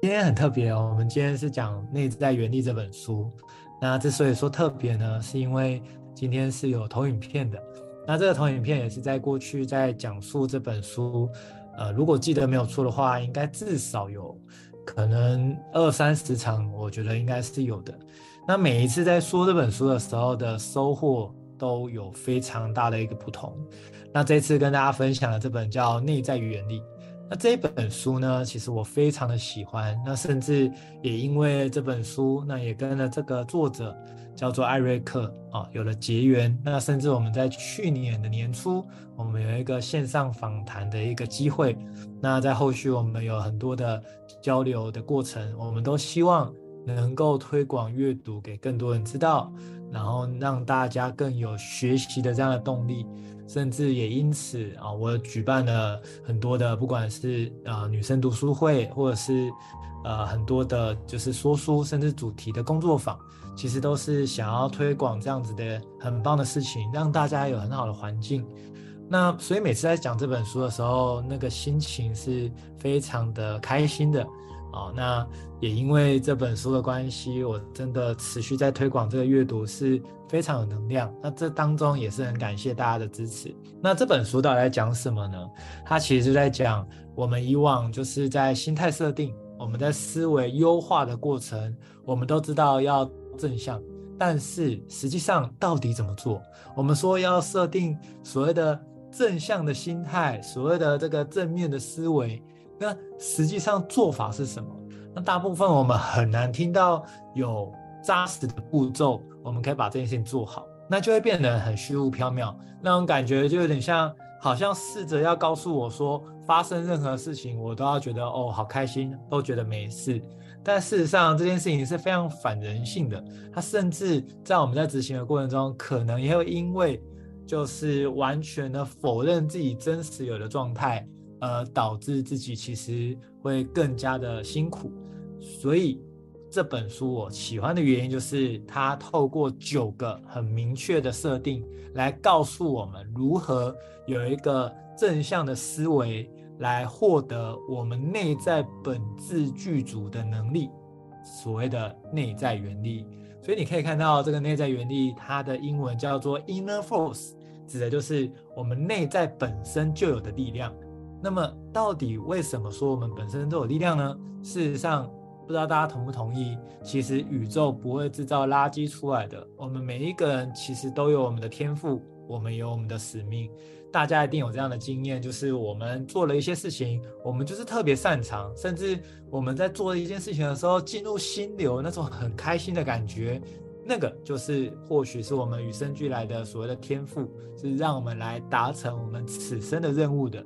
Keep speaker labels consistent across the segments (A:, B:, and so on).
A: 今天很特别哦，我们今天是讲《内在原力》这本书。那之所以说特别呢，是因为今天是有投影片的。那这个投影片也是在过去在讲述这本书，呃，如果记得没有错的话，应该至少有可能二三十场，我觉得应该是有的。那每一次在说这本书的时候的收获都有非常大的一个不同。那这次跟大家分享的这本叫《内在原力》。那这一本书呢，其实我非常的喜欢。那甚至也因为这本书，那也跟了这个作者叫做艾瑞克啊，有了结缘。那甚至我们在去年的年初，我们有一个线上访谈的一个机会。那在后续我们有很多的交流的过程，我们都希望能够推广阅读给更多人知道，然后让大家更有学习的这样的动力。甚至也因此啊，我举办了很多的，不管是呃女生读书会，或者是呃很多的，就是说书，甚至主题的工作坊，其实都是想要推广这样子的很棒的事情，让大家有很好的环境。那所以每次在讲这本书的时候，那个心情是非常的开心的。哦，那也因为这本书的关系，我真的持续在推广这个阅读是非常有能量。那这当中也是很感谢大家的支持。那这本书到底在讲什么呢？它其实是在讲我们以往就是在心态设定，我们在思维优化的过程，我们都知道要正向，但是实际上到底怎么做？我们说要设定所谓的正向的心态，所谓的这个正面的思维。那实际上做法是什么？那大部分我们很难听到有扎实的步骤，我们可以把这件事情做好，那就会变得很虚无缥缈，那种感觉就有点像，好像试着要告诉我说，发生任何事情我都要觉得哦好开心，都觉得没事。但事实上这件事情是非常反人性的，它甚至在我们在执行的过程中，可能也会因为就是完全的否认自己真实有的状态。呃，导致自己其实会更加的辛苦，所以这本书我喜欢的原因就是它透过九个很明确的设定来告诉我们如何有一个正向的思维来获得我们内在本质具足的能力，所谓的内在原力。所以你可以看到这个内在原力，它的英文叫做 Inner Force，指的就是我们内在本身就有的力量。那么，到底为什么说我们本身都有力量呢？事实上，不知道大家同不同意，其实宇宙不会制造垃圾出来的。我们每一个人其实都有我们的天赋，我们有我们的使命。大家一定有这样的经验，就是我们做了一些事情，我们就是特别擅长，甚至我们在做一件事情的时候，进入心流那种很开心的感觉，那个就是或许是我们与生俱来的所谓的天赋，是让我们来达成我们此生的任务的。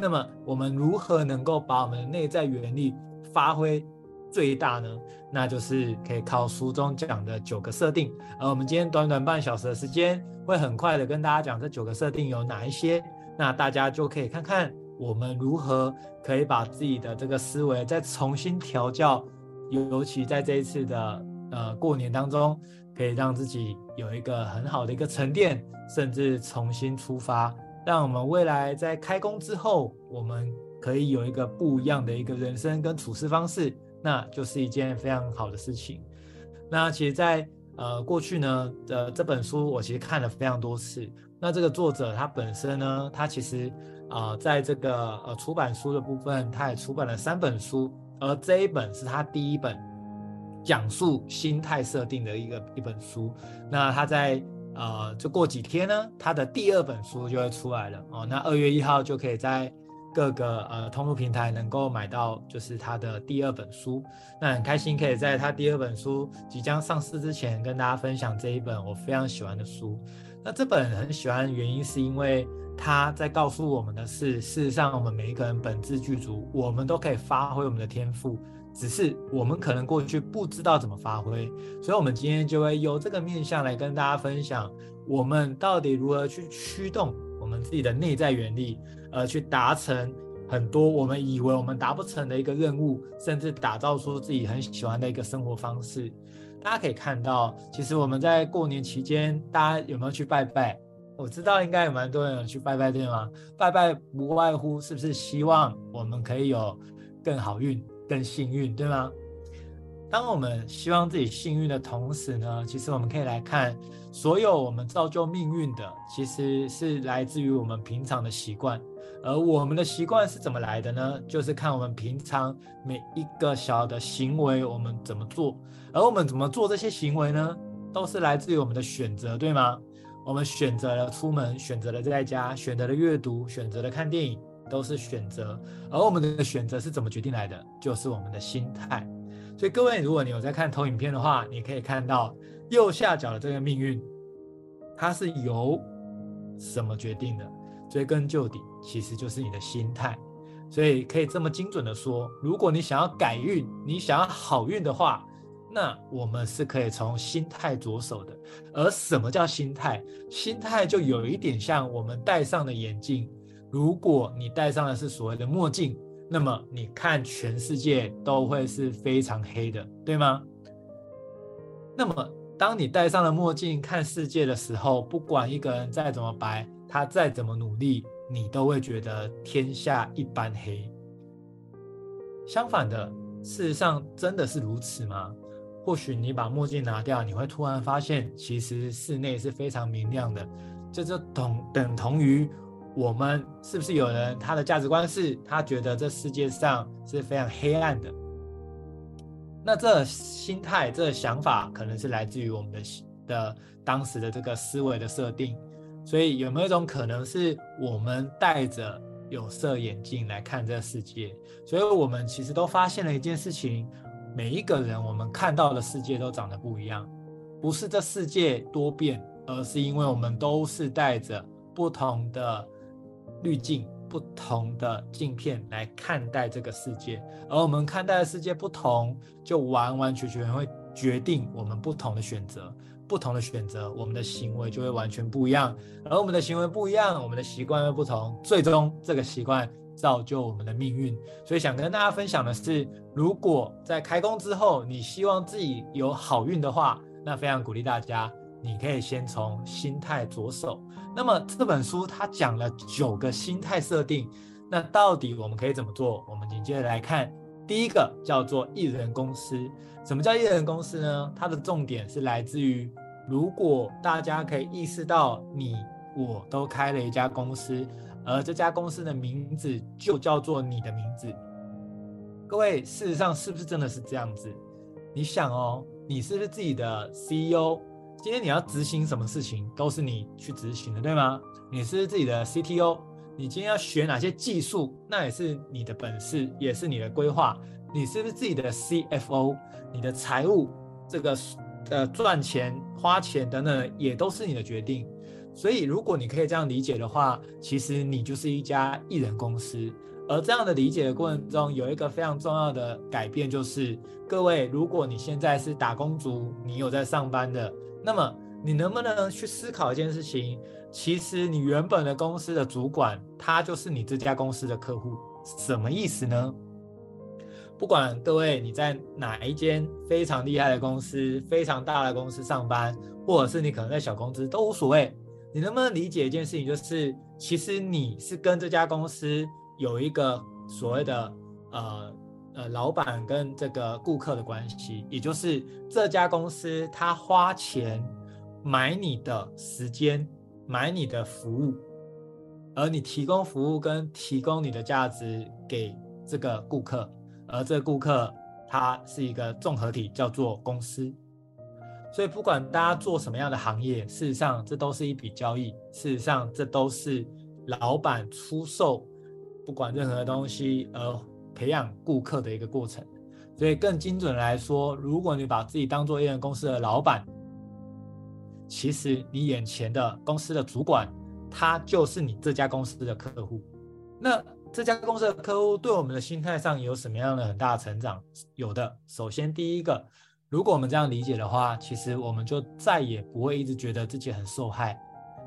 A: 那么我们如何能够把我们的内在原力发挥最大呢？那就是可以靠书中讲的九个设定。而我们今天短短半小时的时间，会很快的跟大家讲这九个设定有哪一些。那大家就可以看看我们如何可以把自己的这个思维再重新调教，尤其在这一次的呃过年当中，可以让自己有一个很好的一个沉淀，甚至重新出发。让我们未来在开工之后，我们可以有一个不一样的一个人生跟处事方式，那就是一件非常好的事情。那其实在，呃过去呢的这本书，我其实看了非常多次。那这个作者他本身呢，他其实啊、在这个呃出版书的部分，他也出版了三本书，而这一本是他第一本讲述心态设定的一个一本书。那他在。呃，就过几天呢，他的第二本书就会出来了哦。那二月一号就可以在各个呃通路平台能够买到，就是他的第二本书。那很开心可以在他第二本书即将上市之前跟大家分享这一本我非常喜欢的书。那这本很喜欢的原因是因为他在告诉我们的是，事实上我们每一个人本质具足，我们都可以发挥我们的天赋。只是我们可能过去不知道怎么发挥，所以我们今天就会由这个面向来跟大家分享，我们到底如何去驱动我们自己的内在原力，呃，去达成很多我们以为我们达不成的一个任务，甚至打造出自己很喜欢的一个生活方式。大家可以看到，其实我们在过年期间，大家有没有去拜拜？我知道应该有蛮多人有去拜拜，对吗？拜拜不外乎是不是希望我们可以有更好运？更幸运，对吗？当我们希望自己幸运的同时呢，其实我们可以来看，所有我们造就命运的，其实是来自于我们平常的习惯。而我们的习惯是怎么来的呢？就是看我们平常每一个小的行为，我们怎么做。而我们怎么做这些行为呢？都是来自于我们的选择，对吗？我们选择了出门，选择了在家，选择了阅读，选择了看电影，都是选择。而我们的选择是怎么决定来的？就是我们的心态。所以各位，如果你有在看投影片的话，你可以看到右下角的这个命运，它是由什么决定的？追根究底，其实就是你的心态。所以可以这么精准的说，如果你想要改运，你想要好运的话，那我们是可以从心态着手的。而什么叫心态？心态就有一点像我们戴上的眼镜，如果你戴上的是所谓的墨镜。那么你看全世界都会是非常黑的，对吗？那么当你戴上了墨镜看世界的时候，不管一个人再怎么白，他再怎么努力，你都会觉得天下一般黑。相反的，事实上真的是如此吗？或许你把墨镜拿掉，你会突然发现，其实室内是非常明亮的，这就同等同于。我们是不是有人他的价值观是他觉得这世界上是非常黑暗的？那这心态、这想法可能是来自于我们的的当时的这个思维的设定。所以有没有一种可能是我们戴着有色眼镜来看这个世界？所以我们其实都发现了一件事情：每一个人我们看到的世界都长得不一样，不是这世界多变，而是因为我们都是戴着不同的。滤镜不同的镜片来看待这个世界，而我们看待的世界不同，就完完全全会决定我们不同的选择。不同的选择，我们的行为就会完全不一样。而我们的行为不一样，我们的习惯又不同，最终这个习惯造就我们的命运。所以想跟大家分享的是，如果在开工之后，你希望自己有好运的话，那非常鼓励大家。你可以先从心态着手。那么这本书它讲了九个心态设定，那到底我们可以怎么做？我们紧接着来看，第一个叫做一人公司。什么叫一人公司呢？它的重点是来自于，如果大家可以意识到你我都开了一家公司，而这家公司的名字就叫做你的名字。各位，事实上是不是真的是这样子？你想哦，你是不是自己的 CEO？今天你要执行什么事情，都是你去执行的，对吗？你是自己的 CTO，你今天要学哪些技术，那也是你的本事，也是你的规划。你是不是自己的 CFO，你的财务这个呃赚钱、花钱等等，也都是你的决定。所以，如果你可以这样理解的话，其实你就是一家一人公司。而这样的理解的过程中，有一个非常重要的改变，就是各位，如果你现在是打工族，你有在上班的。那么你能不能去思考一件事情？其实你原本的公司的主管，他就是你这家公司的客户。什么意思呢？不管各位你在哪一间非常厉害的公司、非常大的公司上班，或者是你可能在小公司都无所谓。你能不能理解一件事情？就是其实你是跟这家公司有一个所谓的呃。呃，老板跟这个顾客的关系，也就是这家公司他花钱买你的时间，买你的服务，而你提供服务跟提供你的价值给这个顾客，而这个顾客他是一个综合体，叫做公司。所以不管大家做什么样的行业，事实上这都是一笔交易，事实上这都是老板出售不管任何东西而。培养顾客的一个过程，所以更精准来说，如果你把自己当做一人公司的老板，其实你眼前的公司的主管，他就是你这家公司的客户。那这家公司的客户对我们的心态上有什么样的很大成长？有的。首先，第一个，如果我们这样理解的话，其实我们就再也不会一直觉得自己很受害。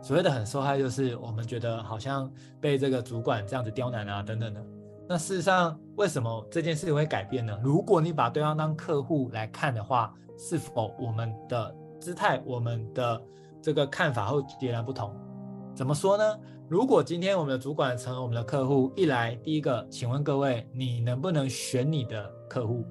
A: 所谓的很受害，就是我们觉得好像被这个主管这样子刁难啊，等等的。那事实上，为什么这件事情会改变呢？如果你把对方当客户来看的话，是否我们的姿态、我们的这个看法会截然不同？怎么说呢？如果今天我们的主管成为我们的客户，一来，第一个，请问各位，你能不能选你的客户？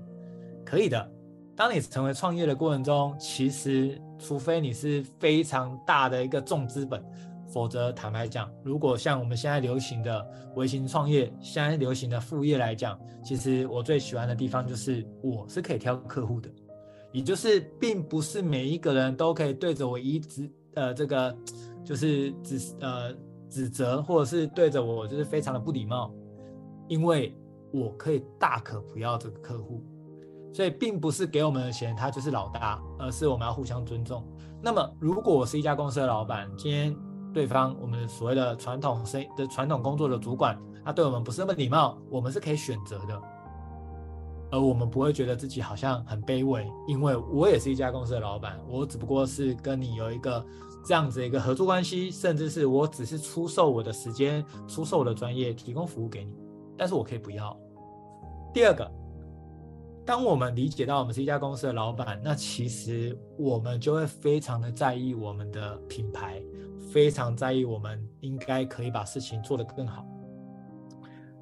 A: 可以的。当你成为创业的过程中，其实除非你是非常大的一个重资本，否则坦白讲，如果像我们现在流行的微型创业，现在流行的副业来讲，其实我最喜欢的地方就是我是可以挑客户的，也就是并不是每一个人都可以对着我一直呃这个就是指呃指责，或者是对着我就是非常的不礼貌，因为我可以大可不要这个客户。所以并不是给我们的钱，他就是老大，而是我们要互相尊重。那么，如果我是一家公司的老板，今天对方我们所谓的传统生的传统工作的主管，他对我们不是那么礼貌，我们是可以选择的，而我们不会觉得自己好像很卑微，因为我也是一家公司的老板，我只不过是跟你有一个这样子一个合作关系，甚至是我只是出售我的时间、出售我的专业，提供服务给你，但是我可以不要。第二个。当我们理解到我们是一家公司的老板，那其实我们就会非常的在意我们的品牌，非常在意我们应该可以把事情做得更好。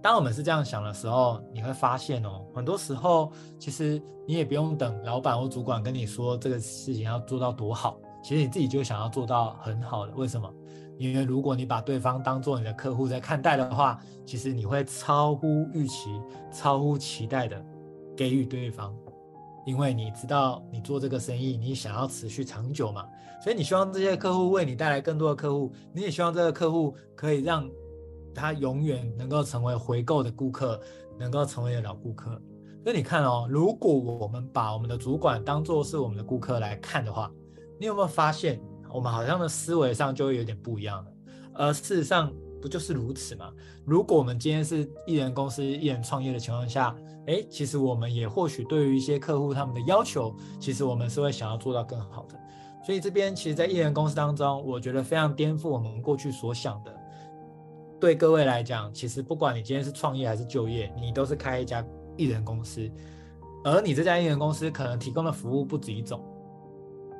A: 当我们是这样想的时候，你会发现哦，很多时候其实你也不用等老板或主管跟你说这个事情要做到多好，其实你自己就想要做到很好的。为什么？因为如果你把对方当做你的客户在看待的话，其实你会超乎预期、超乎期待的。给予对方，因为你知道你做这个生意，你想要持续长久嘛，所以你希望这些客户为你带来更多的客户，你也希望这个客户可以让他永远能够成为回购的顾客，能够成为老顾客。所以你看哦，如果我们把我们的主管当做是我们的顾客来看的话，你有没有发现，我们好像的思维上就会有点不一样了？而事实上。不就是如此吗？如果我们今天是艺人公司、艺人创业的情况下，诶，其实我们也或许对于一些客户他们的要求，其实我们是会想要做到更好的。所以这边其实，在艺人公司当中，我觉得非常颠覆我们过去所想的。对各位来讲，其实不管你今天是创业还是就业，你都是开一家艺人公司，而你这家艺人公司可能提供的服务不止一种，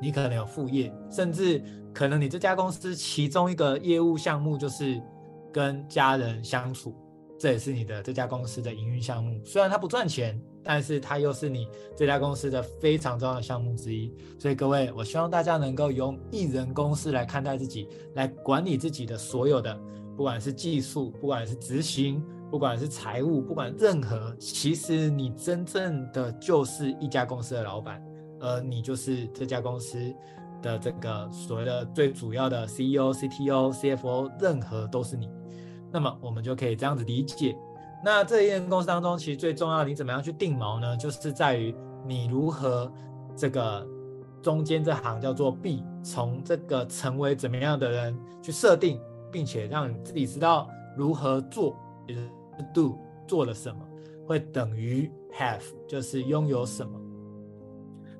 A: 你可能有副业，甚至可能你这家公司其中一个业务项目就是。跟家人相处，这也是你的这家公司的营运项目。虽然它不赚钱，但是它又是你这家公司的非常重要的项目之一。所以各位，我希望大家能够用一人公司来看待自己，来管理自己的所有的，不管是技术，不管是执行，不管是财务，不管任何，其实你真正的就是一家公司的老板，而你就是这家公司。的这个所谓的最主要的 CEO、CTO、CFO，任何都是你，那么我们就可以这样子理解。那这一间公司当中，其实最重要的，你怎么样去定锚呢？就是在于你如何这个中间这行叫做 B，从这个成为怎么样的人去设定，并且让你自己知道如何做，就是 Do 做了什么，会等于 Have，就是拥有什么。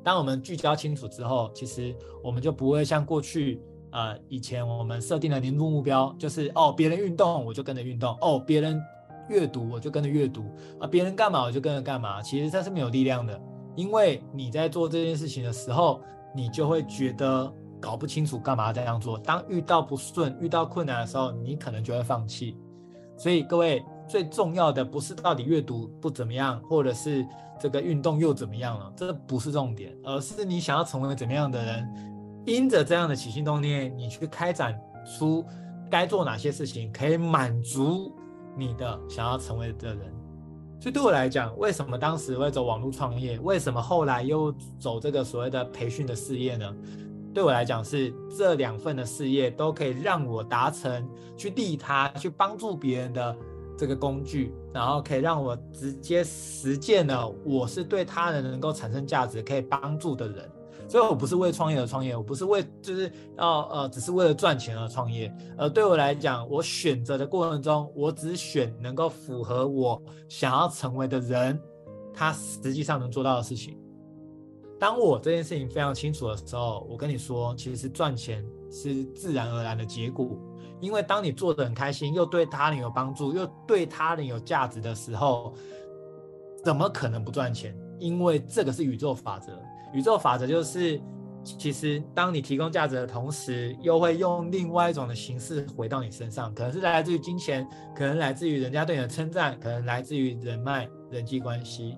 A: 当我们聚焦清楚之后，其实我们就不会像过去，呃，以前我们设定的年度目标，就是哦，别人运动我就跟着运动，哦，别人阅读我就跟着阅读，啊，别人干嘛我就跟着干嘛。其实这是没有力量的，因为你在做这件事情的时候，你就会觉得搞不清楚干嘛这样做。当遇到不顺、遇到困难的时候，你可能就会放弃。所以各位。最重要的不是到底阅读不怎么样，或者是这个运动又怎么样了，这不是重点，而是你想要成为怎么样的人，因着这样的起心动念，你去开展出该做哪些事情，可以满足你的想要成为的人。所以对我来讲，为什么当时会走网络创业？为什么后来又走这个所谓的培训的事业呢？对我来讲，是这两份的事业都可以让我达成去利他、去帮助别人的。这个工具，然后可以让我直接实践了，我是对他人能够产生价值、可以帮助的人。所以我不是为创业而创业，我不是为就是要呃，只是为了赚钱而创业。而对我来讲，我选择的过程中，我只选能够符合我想要成为的人，他实际上能做到的事情。当我这件事情非常清楚的时候，我跟你说，其实赚钱是自然而然的结果。因为当你做的很开心，又对他人有帮助，又对他人有价值的时候，怎么可能不赚钱？因为这个是宇宙法则。宇宙法则就是，其实当你提供价值的同时，又会用另外一种的形式回到你身上，可能是来自于金钱，可能来自于人家对你的称赞，可能来自于人脉、人际关系。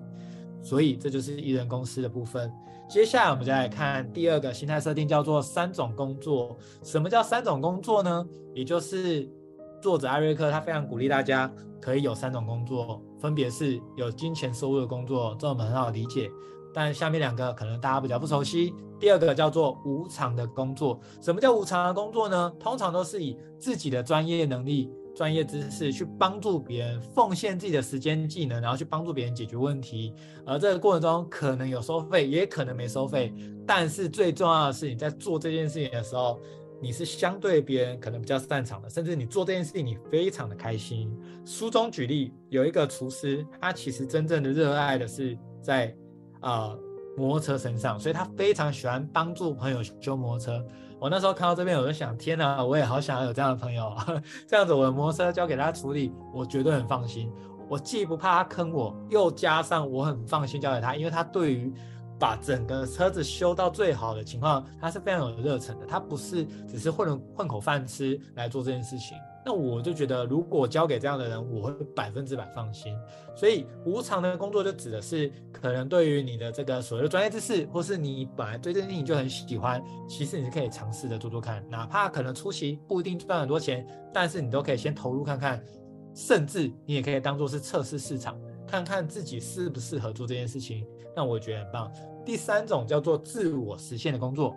A: 所以这就是艺人公司的部分。接下来我们再来看第二个心态设定，叫做三种工作。什么叫三种工作呢？也就是作者艾瑞克他非常鼓励大家可以有三种工作，分别是有金钱收入的工作，这我们很好理解。但下面两个可能大家比较不熟悉。第二个叫做无偿的工作。什么叫无偿的工作呢？通常都是以自己的专业能力。专业知识去帮助别人，奉献自己的时间技能，然后去帮助别人解决问题。而这个过程中可能有收费，也可能没收费。但是最重要的是，你在做这件事情的时候，你是相对别人可能比较擅长的，甚至你做这件事情你非常的开心。书中举例有一个厨师，他其实真正的热爱的是在啊、呃、摩托车身上，所以他非常喜欢帮助朋友修摩托车。我那时候看到这边，我就想，天哪，我也好想要有这样的朋友，这样子我的摩托车交给他处理，我绝对很放心。我既不怕他坑我，又加上我很放心交给他，因为他对于把整个车子修到最好的情况，他是非常有热忱的，他不是只是混混口饭吃来做这件事情。那我就觉得，如果交给这样的人，我会百分之百放心。所以无偿的工作就指的是，可能对于你的这个所谓的专业知识，或是你本来对这件事情就很喜欢，其实你是可以尝试的做做看，哪怕可能初期不一定赚很多钱，但是你都可以先投入看看，甚至你也可以当做是测试市场，看看自己适不适合做这件事情。那我觉得很棒。第三种叫做自我实现的工作，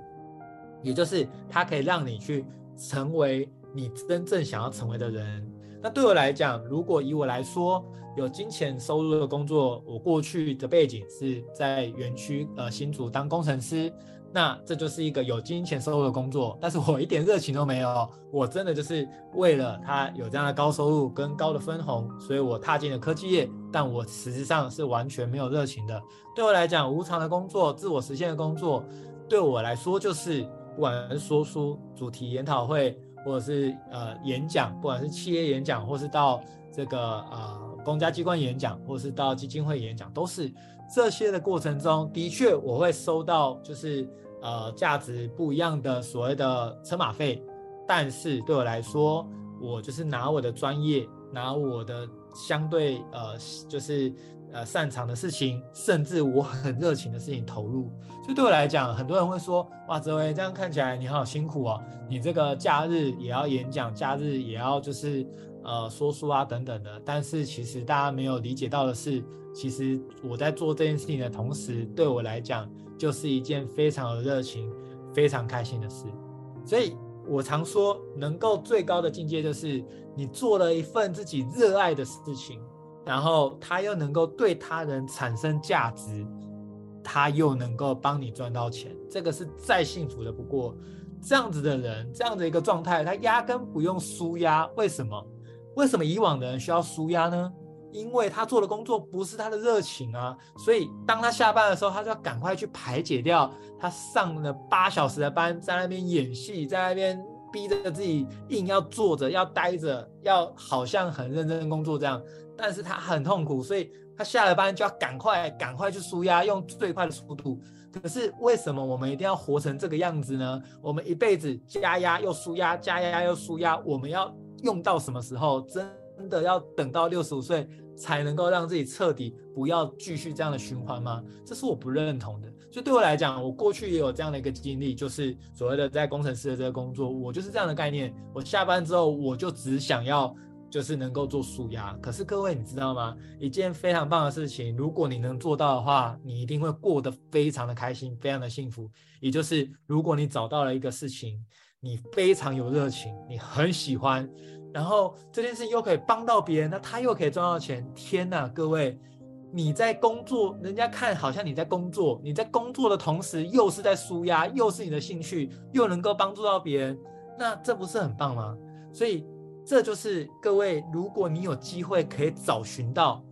A: 也就是它可以让你去成为。你真正想要成为的人，那对我来讲，如果以我来说，有金钱收入的工作，我过去的背景是在园区呃新竹当工程师，那这就是一个有金钱收入的工作，但是我一点热情都没有，我真的就是为了他有这样的高收入跟高的分红，所以我踏进了科技业，但我实质上是完全没有热情的。对我来讲，无偿的工作、自我实现的工作，对我来说就是不管是说书、主题研讨会。或者是呃演讲，不管是企业演讲，或是到这个呃公家机关演讲，或是到基金会演讲，都是这些的过程中，的确我会收到就是呃价值不一样的所谓的车马费，但是对我来说，我就是拿我的专业，拿我的相对呃就是。呃，擅长的事情，甚至我很热情的事情投入，所以对我来讲，很多人会说，哇，泽维这样看起来你好辛苦哦，你这个假日也要演讲，假日也要就是呃说书啊等等的。但是其实大家没有理解到的是，其实我在做这件事情的同时，对我来讲就是一件非常有热情、非常开心的事。所以我常说，能够最高的境界就是你做了一份自己热爱的事情。然后他又能够对他人产生价值，他又能够帮你赚到钱，这个是再幸福的不过。这样子的人，这样的一个状态，他压根不用舒压。为什么？为什么以往的人需要舒压呢？因为他做的工作不是他的热情啊。所以当他下班的时候，他就要赶快去排解掉他上了八小时的班，在那边演戏，在那边逼着自己硬要坐着，要待着，要好像很认真工作这样。但是他很痛苦，所以他下了班就要赶快赶快去舒压，用最快的速度。可是为什么我们一定要活成这个样子呢？我们一辈子加压又舒压，加压又舒压，我们要用到什么时候？真的要等到六十五岁才能够让自己彻底不要继续这样的循环吗？这是我不认同的。就对我来讲，我过去也有这样的一个经历，就是所谓的在工程师的这个工作，我就是这样的概念。我下班之后，我就只想要。就是能够做纾压，可是各位你知道吗？一件非常棒的事情，如果你能做到的话，你一定会过得非常的开心，非常的幸福。也就是如果你找到了一个事情，你非常有热情，你很喜欢，然后这件事又可以帮到别人，那他又可以赚到钱。天哪，各位，你在工作，人家看好像你在工作，你在工作的同时又是在舒压，又是你的兴趣，又能够帮助到别人，那这不是很棒吗？所以。这就是各位，如果你有机会可以找寻到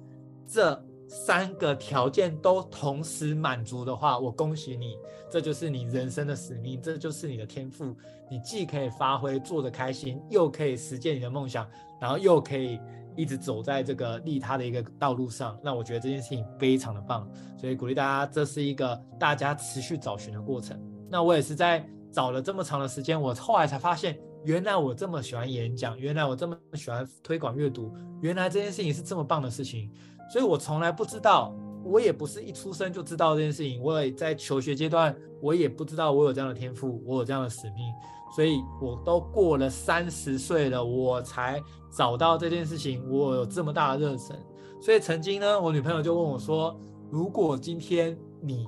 A: 这三个条件都同时满足的话，我恭喜你，这就是你人生的使命，这就是你的天赋。你既可以发挥做得开心，又可以实现你的梦想，然后又可以一直走在这个利他的一个道路上。那我觉得这件事情非常的棒，所以鼓励大家，这是一个大家持续找寻的过程。那我也是在找了这么长的时间，我后来才发现。原来我这么喜欢演讲，原来我这么喜欢推广阅读，原来这件事情是这么棒的事情，所以我从来不知道我也不是一出生就知道这件事情，我也在求学阶段，我也不知道我有这样的天赋，我有这样的使命，所以我都过了三十岁了，我才找到这件事情，我有这么大的热忱。所以曾经呢，我女朋友就问我说：“如果今天你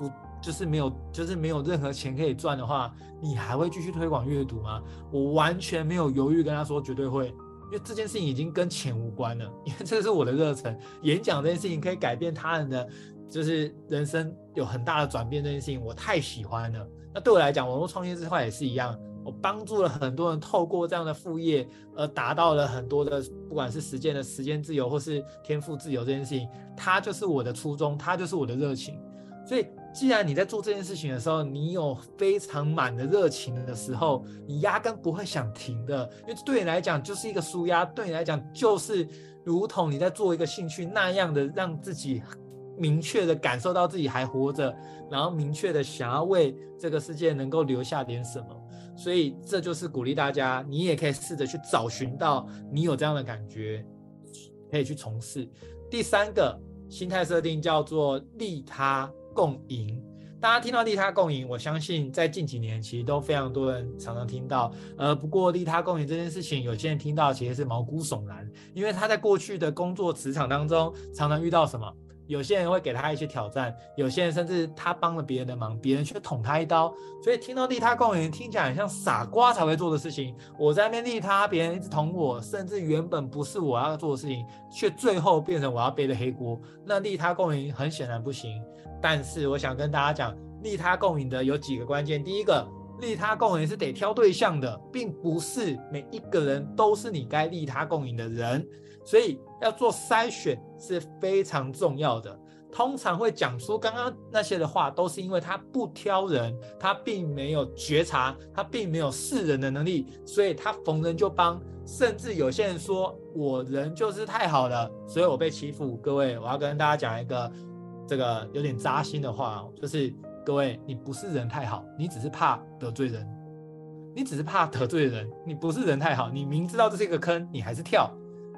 A: 不就是没有就是没有任何钱可以赚的话，你还会继续推广阅读吗？”我完全没有犹豫跟她说：“绝对会。”因为这件事情已经跟钱无关了，因为这是我的热忱。演讲这件事情可以改变他人的，就是人生有很大的转变。这件事情我太喜欢了。那对我来讲，网络创业这块也是一样，我帮助了很多人透过这样的副业而达到了很多的，不管是实践的时间自由或是天赋自由这件事情，它就是我的初衷，它就是我的热情。所以。既然你在做这件事情的时候，你有非常满的热情的时候，你压根不会想停的，因为对你来讲就是一个舒压，对你来讲就是如同你在做一个兴趣那样的，让自己明确的感受到自己还活着，然后明确的想要为这个世界能够留下点什么。所以这就是鼓励大家，你也可以试着去找寻到你有这样的感觉，可以去从事。第三个心态设定叫做利他。共赢，大家听到利他共赢，我相信在近几年其实都非常多人常常听到。呃，不过利他共赢这件事情，有些人听到其实是毛骨悚然，因为他在过去的工作职场当中常常遇到什么？有些人会给他一些挑战，有些人甚至他帮了别人的忙，别人却捅他一刀。所以听到利他共赢，听起来很像傻瓜才会做的事情。我在那边利他，别人一直捅我，甚至原本不是我要做的事情，却最后变成我要背的黑锅。那利他共赢很显然不行。但是我想跟大家讲，利他共赢的有几个关键。第一个，利他共赢是得挑对象的，并不是每一个人都是你该利他共赢的人。所以要做筛选是非常重要的。通常会讲出刚刚那些的话，都是因为他不挑人，他并没有觉察，他并没有识人的能力，所以他逢人就帮。甚至有些人说我人就是太好了，所以我被欺负。各位，我要跟大家讲一个这个有点扎心的话，就是各位，你不是人太好，你只是怕得罪人，你只是怕得罪人，你不是人太好，你明知道这是一个坑，你还是跳。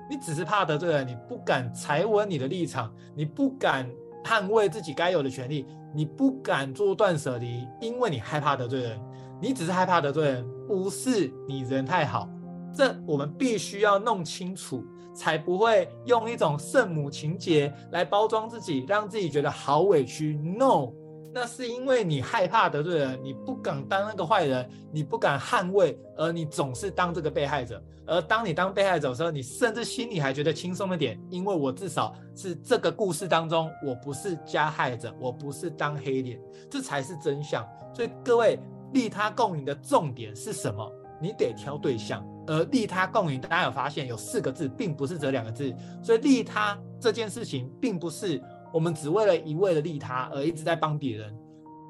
A: 你只是怕得罪人，你不敢踩稳你的立场，你不敢捍卫自己该有的权利，你不敢做断舍离，因为你害怕得罪人。你只是害怕得罪人，不是你人太好。这我们必须要弄清楚，才不会用一种圣母情节来包装自己，让自己觉得好委屈。No。那是因为你害怕得罪人，你不敢当那个坏人，你不敢捍卫，而你总是当这个被害者。而当你当被害者的时候，你甚至心里还觉得轻松一点，因为我至少是这个故事当中，我不是加害者，我不是当黑脸，这才是真相。所以各位，利他共赢的重点是什么？你得挑对象。而利他共赢，大家有发现有四个字，并不是这两个字。所以利他这件事情，并不是。我们只为了一味的利他而一直在帮别人，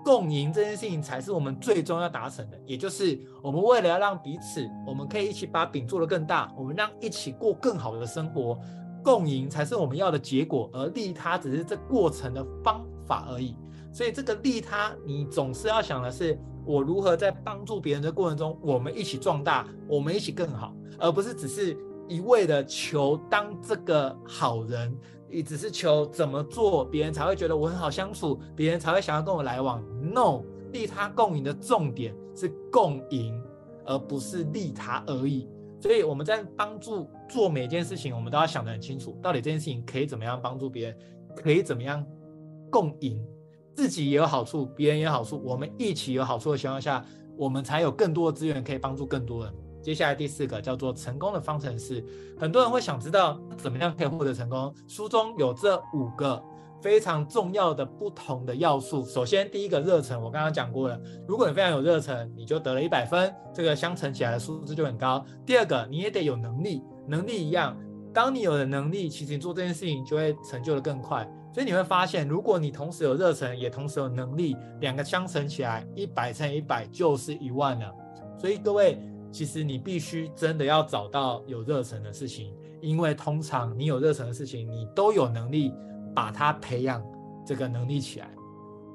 A: 共赢这件事情才是我们最终要达成的。也就是我们为了要让彼此，我们可以一起把饼做得更大，我们让一起过更好的生活，共赢才是我们要的结果，而利他只是这过程的方法而已。所以这个利他，你总是要想的是，我如何在帮助别人的过程中，我们一起壮大，我们一起更好，而不是只是一味的求当这个好人。你只是求怎么做，别人才会觉得我很好相处，别人才会想要跟我来往。No，利他共赢的重点是共赢，而不是利他而已。所以我们在帮助做每件事情，我们都要想得很清楚，到底这件事情可以怎么样帮助别人，可以怎么样共赢，自己也有好处，别人也有好处，我们一起有好处的情况下，我们才有更多的资源可以帮助更多人。接下来第四个叫做成功的方程式，很多人会想。知道怎么样可以获得成功。书中有这五个非常重要的不同的要素。首先，第一个热忱，我刚刚讲过了，如果你非常有热忱，你就得了一百分，这个相乘起来的数字就很高。第二个，你也得有能力，能力一样，当你有了能力，其实你做这件事情就会成就的更快。所以你会发现，如果你同时有热忱，也同时有能力，两个相乘起来，一百乘一百就是一万了。所以各位。其实你必须真的要找到有热忱的事情，因为通常你有热忱的事情，你都有能力把它培养这个能力起来。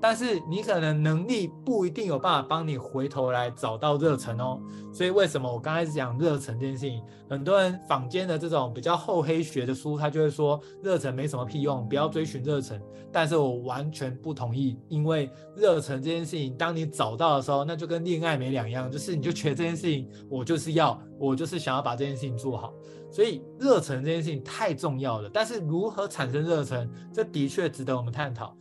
A: 但是你可能能力不一定有办法帮你回头来找到热忱哦。所以为什么我刚开始讲热忱这件事情，很多人坊间的这种比较厚黑学的书，他就会说热忱没什么屁用，不要追寻热忱。但是我完全不同意，因为热忱这件事情，当你找到的时候，那就跟恋爱没两样，就是你就觉得这件事情，我就是要，我就是想要把这件事情做好。所以热忱这件事情太重要了，但是如何产生热忱，这的确值得我们探讨。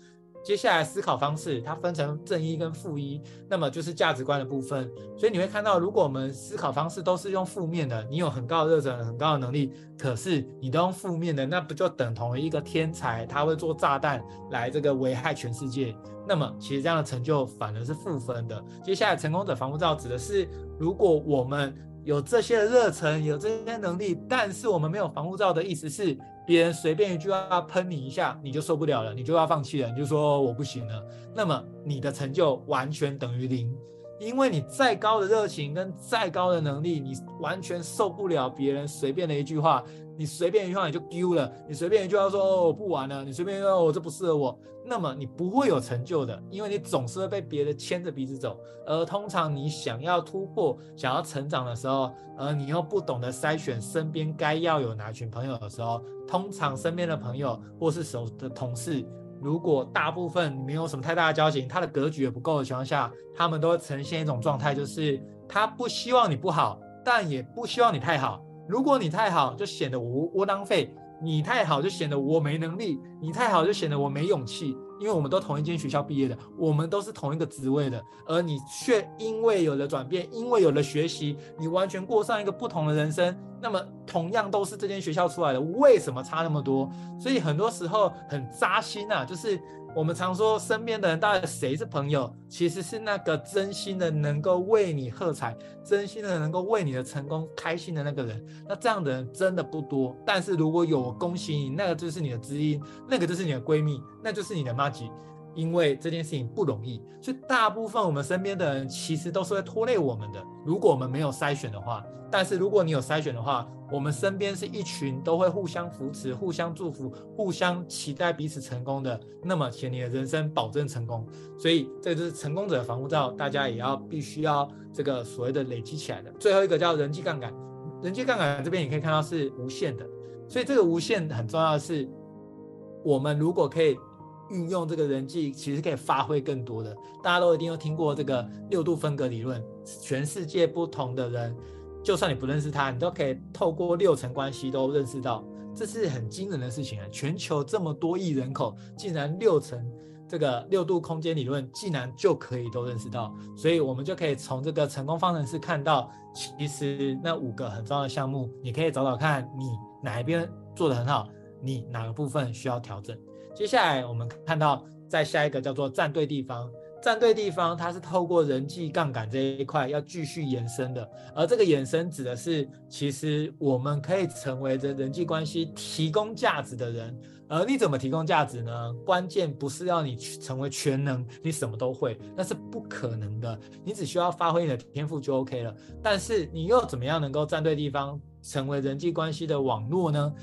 A: 接下来思考方式，它分成正一跟负一，那么就是价值观的部分。所以你会看到，如果我们思考方式都是用负面的，你有很高的热忱、很高的能力，可是你都用负面的，那不就等同于一个天才，他会做炸弹来这个危害全世界？那么其实这样的成就反而是负分的。接下来成功者防护罩指的是，如果我们有这些热忱，有这些能力，但是我们没有防护罩的意思是。别人随便一句话喷你一下，你就受不了了，你就要放弃了，你就说我不行了。那么你的成就完全等于零，因为你再高的热情跟再高的能力，你完全受不了别人随便的一句话。你随便一句话你就丢了，你随便一句话说哦，我不玩了，你随便一句话我这不适合我，那么你不会有成就的，因为你总是会被别人牵着鼻子走。而通常你想要突破、想要成长的时候，而你又不懂得筛选身边该要有哪群朋友的时候，通常身边的朋友或是熟的同事，如果大部分没有什么太大的交情，他的格局也不够的情况下，他们都会呈现一种状态，就是他不希望你不好，但也不希望你太好。如果你太好，就显得我窝囊废；你太好，就显得我没能力；你太好，就显得我没勇气。因为我们都同一间学校毕业的，我们都是同一个职位的，而你却因为有了转变，因为有了学习，你完全过上一个不同的人生。那么，同样都是这间学校出来的，为什么差那么多？所以很多时候很扎心啊，就是。我们常说，身边的人到底谁是朋友？其实是那个真心的能够为你喝彩，真心的能够为你的成功开心的那个人。那这样的人真的不多。但是如果有，恭喜你，那个就是你的知音，那个就是你的闺蜜，那就是你的妈吉。因为这件事情不容易，所以大部分我们身边的人其实都是会拖累我们的。如果我们没有筛选的话，但是如果你有筛选的话，我们身边是一群都会互相扶持、互相祝福、互相期待彼此成功的，那么请你的人生保证成功。所以这就是成功者的防护罩，大家也要必须要这个所谓的累积起来的。最后一个叫人际杠杆，人际杠杆这边你可以看到是无限的，所以这个无限很重要的是，我们如果可以。运用这个人际，其实可以发挥更多的。大家都一定有听过这个六度分隔理论，全世界不同的人，就算你不认识他，你都可以透过六层关系都认识到，这是很惊人的事情啊！全球这么多亿人口，竟然六层这个六度空间理论，竟然就可以都认识到。所以我们就可以从这个成功方程式看到，其实那五个很重要的项目，你可以找找看你哪一边做得很好，你哪个部分需要调整。接下来我们看到，在下一个叫做站对地方，站对地方，它是透过人际杠杆这一块要继续延伸的，而这个延伸指的是，其实我们可以成为这人际关系提供价值的人，而你怎么提供价值呢？关键不是要你成为全能，你什么都会，那是不可能的，你只需要发挥你的天赋就 OK 了。但是你又怎么样能够站对地方，成为人际关系的网络呢？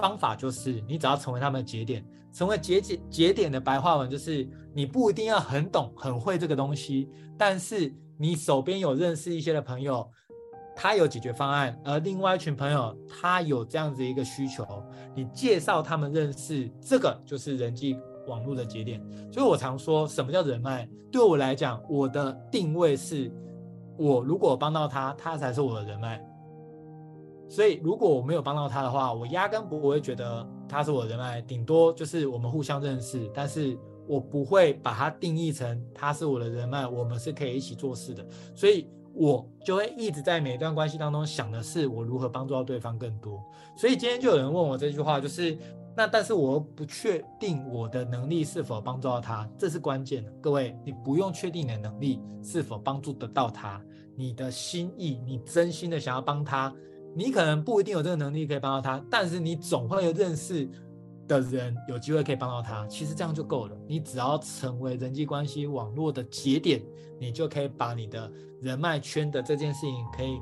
A: 方法就是你只要成为他们的节点。成为节节节点的白话文就是，你不一定要很懂很会这个东西，但是你手边有认识一些的朋友，他有解决方案，而另外一群朋友他有这样子一个需求，你介绍他们认识，这个就是人际网络的节点。所以我常说，什么叫人脉？对我来讲，我的定位是，我如果帮到他，他才是我的人脉。所以，如果我没有帮到他的话，我压根不会觉得他是我的人脉，顶多就是我们互相认识，但是我不会把他定义成他是我的人脉，我们是可以一起做事的。所以，我就会一直在每一段关系当中想的是我如何帮助到对方更多。所以今天就有人问我这句话，就是那但是我不确定我的能力是否帮助到他，这是关键的。各位，你不用确定你的能力是否帮助得到他，你的心意，你真心的想要帮他。你可能不一定有这个能力可以帮到他，但是你总会有认识的人有机会可以帮到他。其实这样就够了。你只要成为人际关系网络的节点，你就可以把你的人脉圈的这件事情可以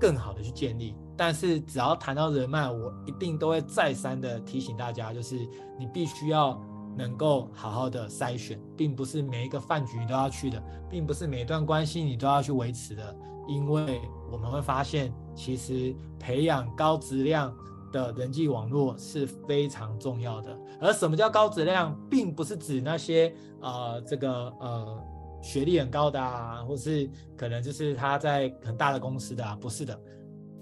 A: 更好的去建立。但是只要谈到人脉，我一定都会再三的提醒大家，就是你必须要能够好好的筛选，并不是每一个饭局你都要去的，并不是每一段关系你都要去维持的，因为我们会发现，其实培养高质量的人际网络是非常重要的。而什么叫高质量，并不是指那些呃这个呃学历很高的啊，或是可能就是他在很大的公司的啊，不是的。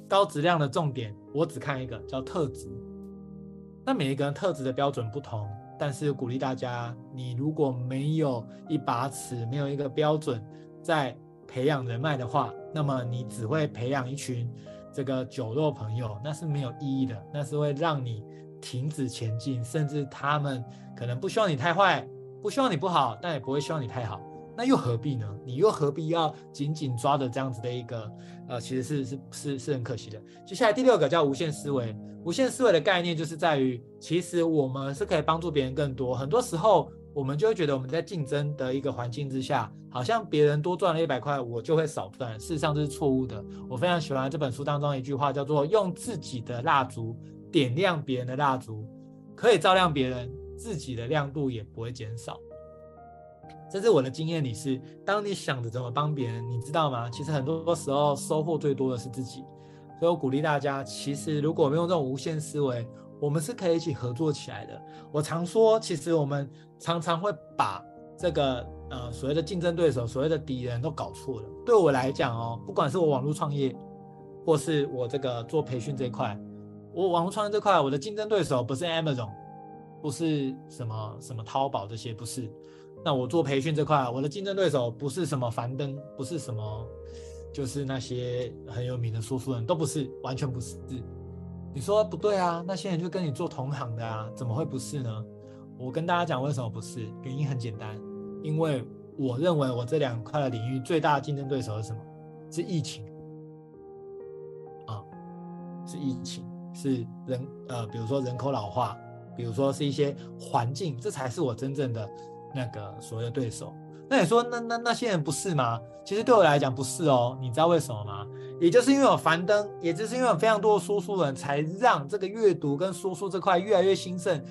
A: 高质量的重点，我只看一个叫特质。那每一个人特质的标准不同。但是鼓励大家，你如果没有一把尺，没有一个标准，在培养人脉的话，那么你只会培养一群这个酒肉朋友，那是没有意义的，那是会让你停止前进，甚至他们可能不希望你太坏，不希望你不好，但也不会希望你太好。那又何必呢？你又何必要紧紧抓着这样子的一个呃，其实是是是是很可惜的。接下来第六个叫无限思维。无限思维的概念就是在于，其实我们是可以帮助别人更多。很多时候我们就会觉得我们在竞争的一个环境之下，好像别人多赚了一百块，我就会少赚。事实上这是错误的。我非常喜欢这本书当中一句话，叫做“用自己的蜡烛点亮别人的蜡烛，可以照亮别人，自己的亮度也不会减少。”这是我的经验里是，当你想着怎么帮别人，你知道吗？其实很多时候收获最多的是自己。所以我鼓励大家，其实如果我们用这种无限思维，我们是可以一起合作起来的。我常说，其实我们常常会把这个呃所谓的竞争对手、所谓的敌人都搞错了。对我来讲哦，不管是我网络创业，或是我这个做培训这一块，我网络创业这块，我的竞争对手不是 Amazon，不是什么什么淘宝这些，不是。那我做培训这块，我的竞争对手不是什么樊登，不是什么，就是那些很有名的说书人，都不是，完全不是。你说不对啊？那些人就跟你做同行的啊，怎么会不是呢？我跟大家讲为什么不是，原因很简单，因为我认为我这两块的领域最大的竞争对手是什么？是疫情啊，是疫情，是人呃，比如说人口老化，比如说是一些环境，这才是我真正的。那个所谓的对手，那你说那那那些人不是吗？其实对我来讲不是哦，你知道为什么吗？也就是因为有樊登，也就是因为有非常多的说书人才让这个阅读跟说书这块越来越兴盛。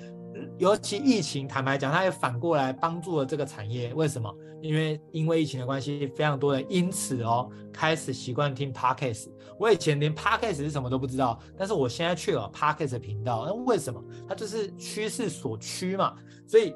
A: 尤其疫情，坦白讲，它也反过来帮助了这个产业。为什么？因为因为疫情的关系，非常多人因此哦开始习惯听 Podcast。我以前连 Podcast 是什么都不知道，但是我现在去了 Podcast 频道，那为什么？它就是趋势所趋嘛，所以。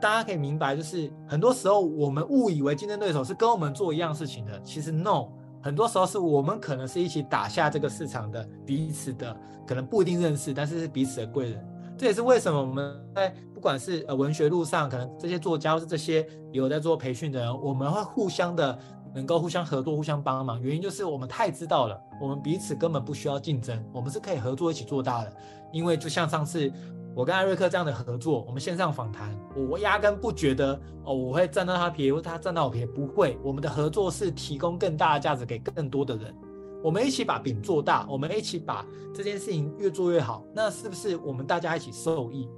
A: 大家可以明白，就是很多时候我们误以为竞争对手是跟我们做一样事情的，其实 no，很多时候是我们可能是一起打下这个市场的彼此的，可能不一定认识，但是是彼此的贵人。这也是为什么我们在不管是呃文学路上，可能这些作家或是这些有在做培训的人，我们会互相的能够互相合作、互相帮忙。原因就是我们太知道了，我们彼此根本不需要竞争，我们是可以合作一起做大的。因为就像上次。我跟艾瑞克这样的合作，我们线上访谈，我压根不觉得哦，我会占到他便宜，或他占到我便宜，不会。我们的合作是提供更大的价值给更多的人，我们一起把饼做大，我们一起把这件事情越做越好，那是不是我们大家一起受益？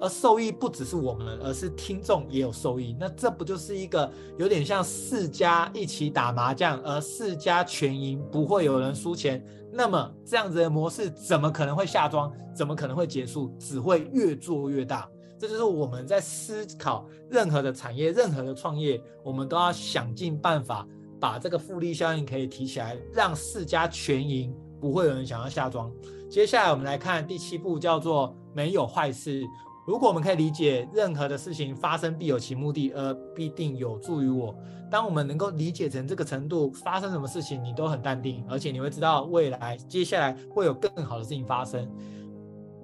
A: 而受益不只是我们，而是听众也有受益。那这不就是一个有点像四家一起打麻将，而四家全赢，不会有人输钱。那么这样子的模式怎么可能会下庄？怎么可能会结束？只会越做越大。这就是我们在思考任何的产业、任何的创业，我们都要想尽办法把这个复利效应可以提起来，让四家全赢，不会有人想要下庄。接下来我们来看第七步，叫做没有坏事。如果我们可以理解任何的事情发生必有其目的，而必定有助于我。当我们能够理解成这个程度，发生什么事情你都很淡定，而且你会知道未来接下来会有更好的事情发生。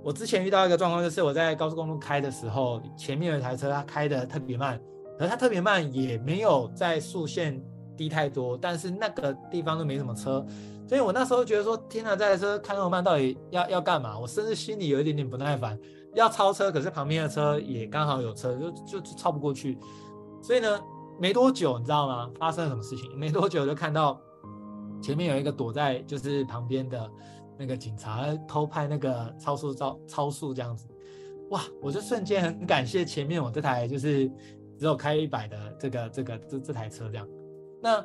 A: 我之前遇到一个状况，就是我在高速公路开的时候，前面有一台车，它开得特别慢，而它特别慢也没有在速限低太多，但是那个地方都没什么车，所以我那时候觉得说，天哪，这台车开那么慢，到底要要干嘛？我甚至心里有一点点不耐烦。要超车，可是旁边的车也刚好有车，就就超不过去。所以呢，没多久，你知道吗？发生了什么事情？没多久就看到前面有一个躲在就是旁边的那个警察偷拍那个超速照超速这样子。哇！我就瞬间很感谢前面我这台就是只有开一百的这个这个这这台车这样。那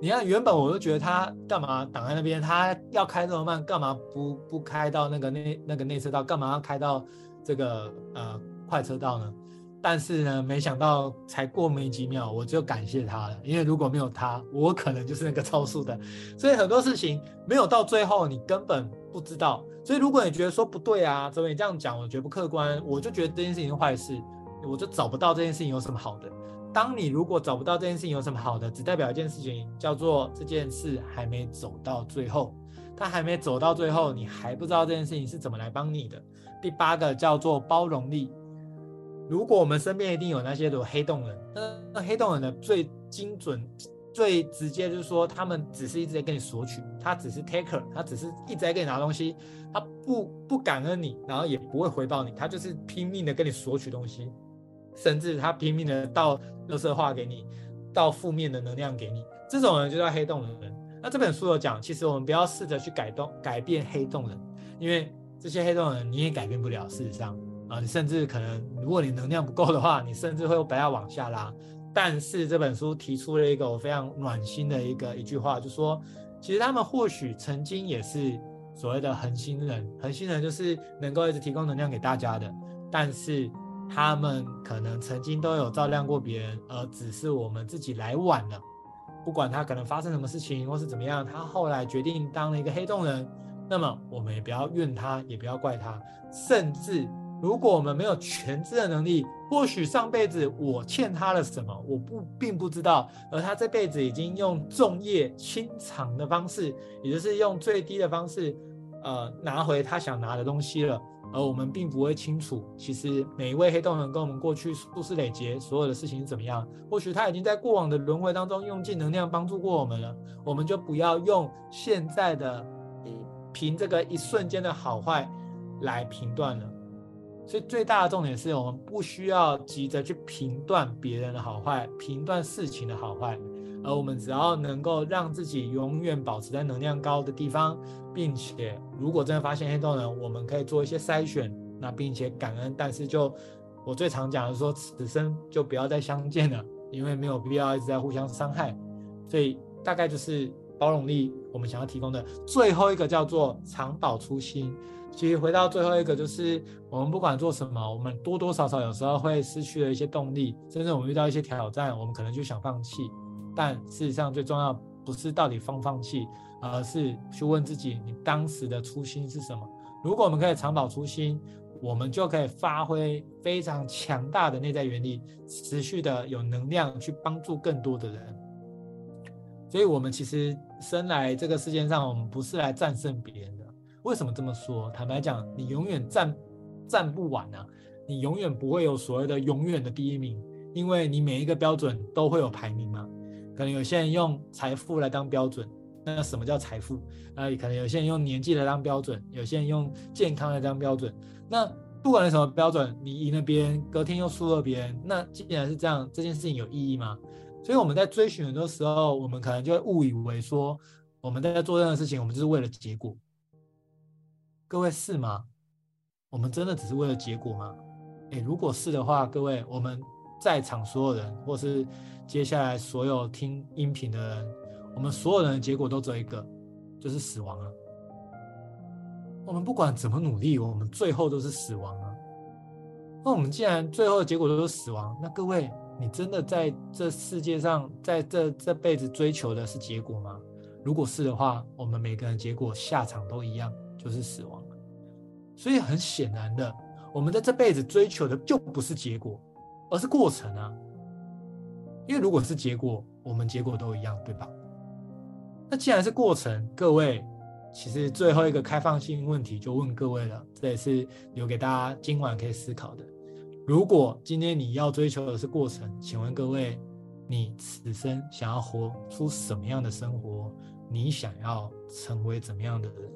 A: 你看，原本我就觉得他干嘛挡在那边？他要开这么慢，干嘛不不开到那个内那个内车道？干嘛要开到？这个呃快车道呢？但是呢，没想到才过没几秒，我就感谢他了，因为如果没有他，我可能就是那个超速的。所以很多事情没有到最后，你根本不知道。所以如果你觉得说不对啊，怎么你这样讲，我觉得不客观，我就觉得这件事情是坏事，我就找不到这件事情有什么好的。当你如果找不到这件事情有什么好的，只代表一件事情，叫做这件事还没走到最后，他还没走到最后，你还不知道这件事情是怎么来帮你的。第八个叫做包容力。如果我们身边一定有那些的黑洞人，那黑洞人的最精准、最直接就是说，他们只是一直在跟你索取，他只是 taker，他只是一直在给你拿东西，他不不感恩你，然后也不会回报你，他就是拼命的跟你索取东西，甚至他拼命的倒垃圾话给你，到负面的能量给你，这种人就叫黑洞人。那这本书有讲，其实我们不要试着去改动、改变黑洞人，因为这些黑洞人你也改变不了，事实上。啊，你甚至可能，如果你能量不够的话，你甚至会把它往下拉。但是这本书提出了一个我非常暖心的一个一句话，就说，其实他们或许曾经也是所谓的恒星人，恒星人就是能够一直提供能量给大家的。但是他们可能曾经都有照亮过别人，而只是我们自己来晚了。不管他可能发生什么事情或是怎么样，他后来决定当了一个黑洞人，那么我们也不要怨他，也不要怪他，甚至。如果我们没有全知的能力，或许上辈子我欠他了什么，我不并不知道，而他这辈子已经用重业清偿的方式，也就是用最低的方式，呃，拿回他想拿的东西了，而我们并不会清楚，其实每一位黑洞人跟我们过去数世累劫所有的事情是怎么样，或许他已经在过往的轮回当中用尽能量帮助过我们了，我们就不要用现在的凭这个一瞬间的好坏来评断了。所以最大的重点是我们不需要急着去评断别人的好坏，评断事情的好坏，而我们只要能够让自己永远保持在能量高的地方，并且如果真的发现黑洞人，我们可以做一些筛选，那并且感恩。但是就我最常讲的说，此生就不要再相见了，因为没有必要一直在互相伤害。所以大概就是包容力，我们想要提供的最后一个叫做常保初心。其实回到最后一个，就是我们不管做什么，我们多多少少有时候会失去了一些动力，甚至我们遇到一些挑战，我们可能就想放弃。但事实上，最重要不是到底放放弃，而是去问自己，你当时的初心是什么？如果我们可以长保初心，我们就可以发挥非常强大的内在原力，持续的有能量去帮助更多的人。所以，我们其实生来这个世界上，我们不是来战胜别人的。为什么这么说？坦白讲，你永远站站不稳啊！你永远不会有所谓的永远的第一名，因为你每一个标准都会有排名嘛。可能有些人用财富来当标准，那什么叫财富？啊，可能有些人用年纪来当标准，有些人用健康来当标准。那不管是什么标准，你赢了别人，隔天又输了别人，那既然是这样，这件事情有意义吗？所以我们在追寻很多时候，我们可能就会误以为说，我们在做任何事情，我们就是为了结果。各位是吗？我们真的只是为了结果吗？诶，如果是的话，各位，我们在场所有人，或是接下来所有听音频的人，我们所有人的结果都只有一个，就是死亡啊。我们不管怎么努力，我们最后都是死亡啊。那我们既然最后的结果都是死亡，那各位，你真的在这世界上，在这这辈子追求的是结果吗？如果是的话，我们每个人结果下场都一样。就是死亡，所以很显然的，我们在这辈子追求的就不是结果，而是过程啊。因为如果是结果，我们结果都一样，对吧？那既然是过程，各位，其实最后一个开放性问题就问各位了，这也是留给大家今晚可以思考的。如果今天你要追求的是过程，请问各位，你此生想要活出什么样的生活？你想要成为怎么样的人？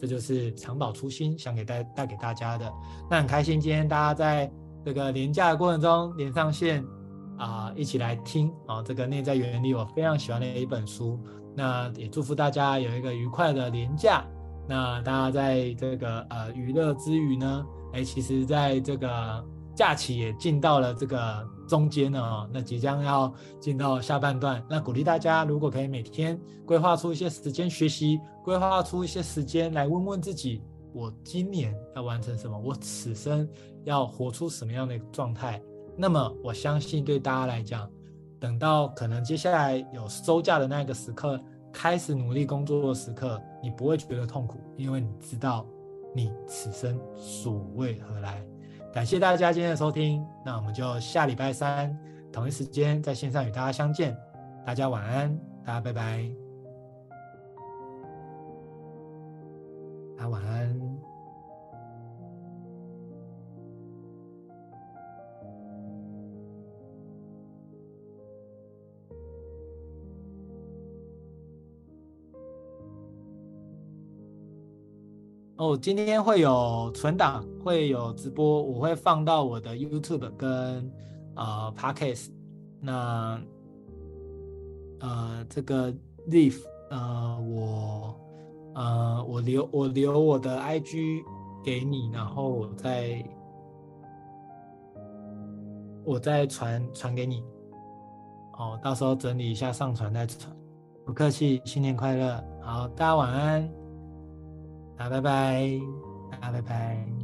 A: 这就是长保初心，想给带带给大家的。那很开心，今天大家在这个连假的过程中连上线啊、一起来听啊，这个内在原理我非常喜欢的一本书。那也祝福大家有一个愉快的连假。那大家在这个呃娱乐之余呢，哎，其实在这个。假期也进到了这个中间了哦，那即将要进到下半段，那鼓励大家，如果可以每天规划出一些时间学习，规划出一些时间来问问自己，我今年要完成什么，我此生要活出什么样的状态。那么我相信对大家来讲，等到可能接下来有收假的那个时刻，开始努力工作的时刻，你不会觉得痛苦，因为你知道你此生所为何来。感谢大家今天的收听，那我们就下礼拜三同一时间在线上与大家相见。大家晚安，大家拜拜，大家晚安。哦，今天会有存档，会有直播，我会放到我的 YouTube 跟呃 Podcast。那呃这个 Live 呃我呃我留我留我的 IG 给你，然后我再我再传传给你。哦，到时候整理一下上传再传。不客气，新年快乐！好，大家晚安。拜拜，大家拜拜。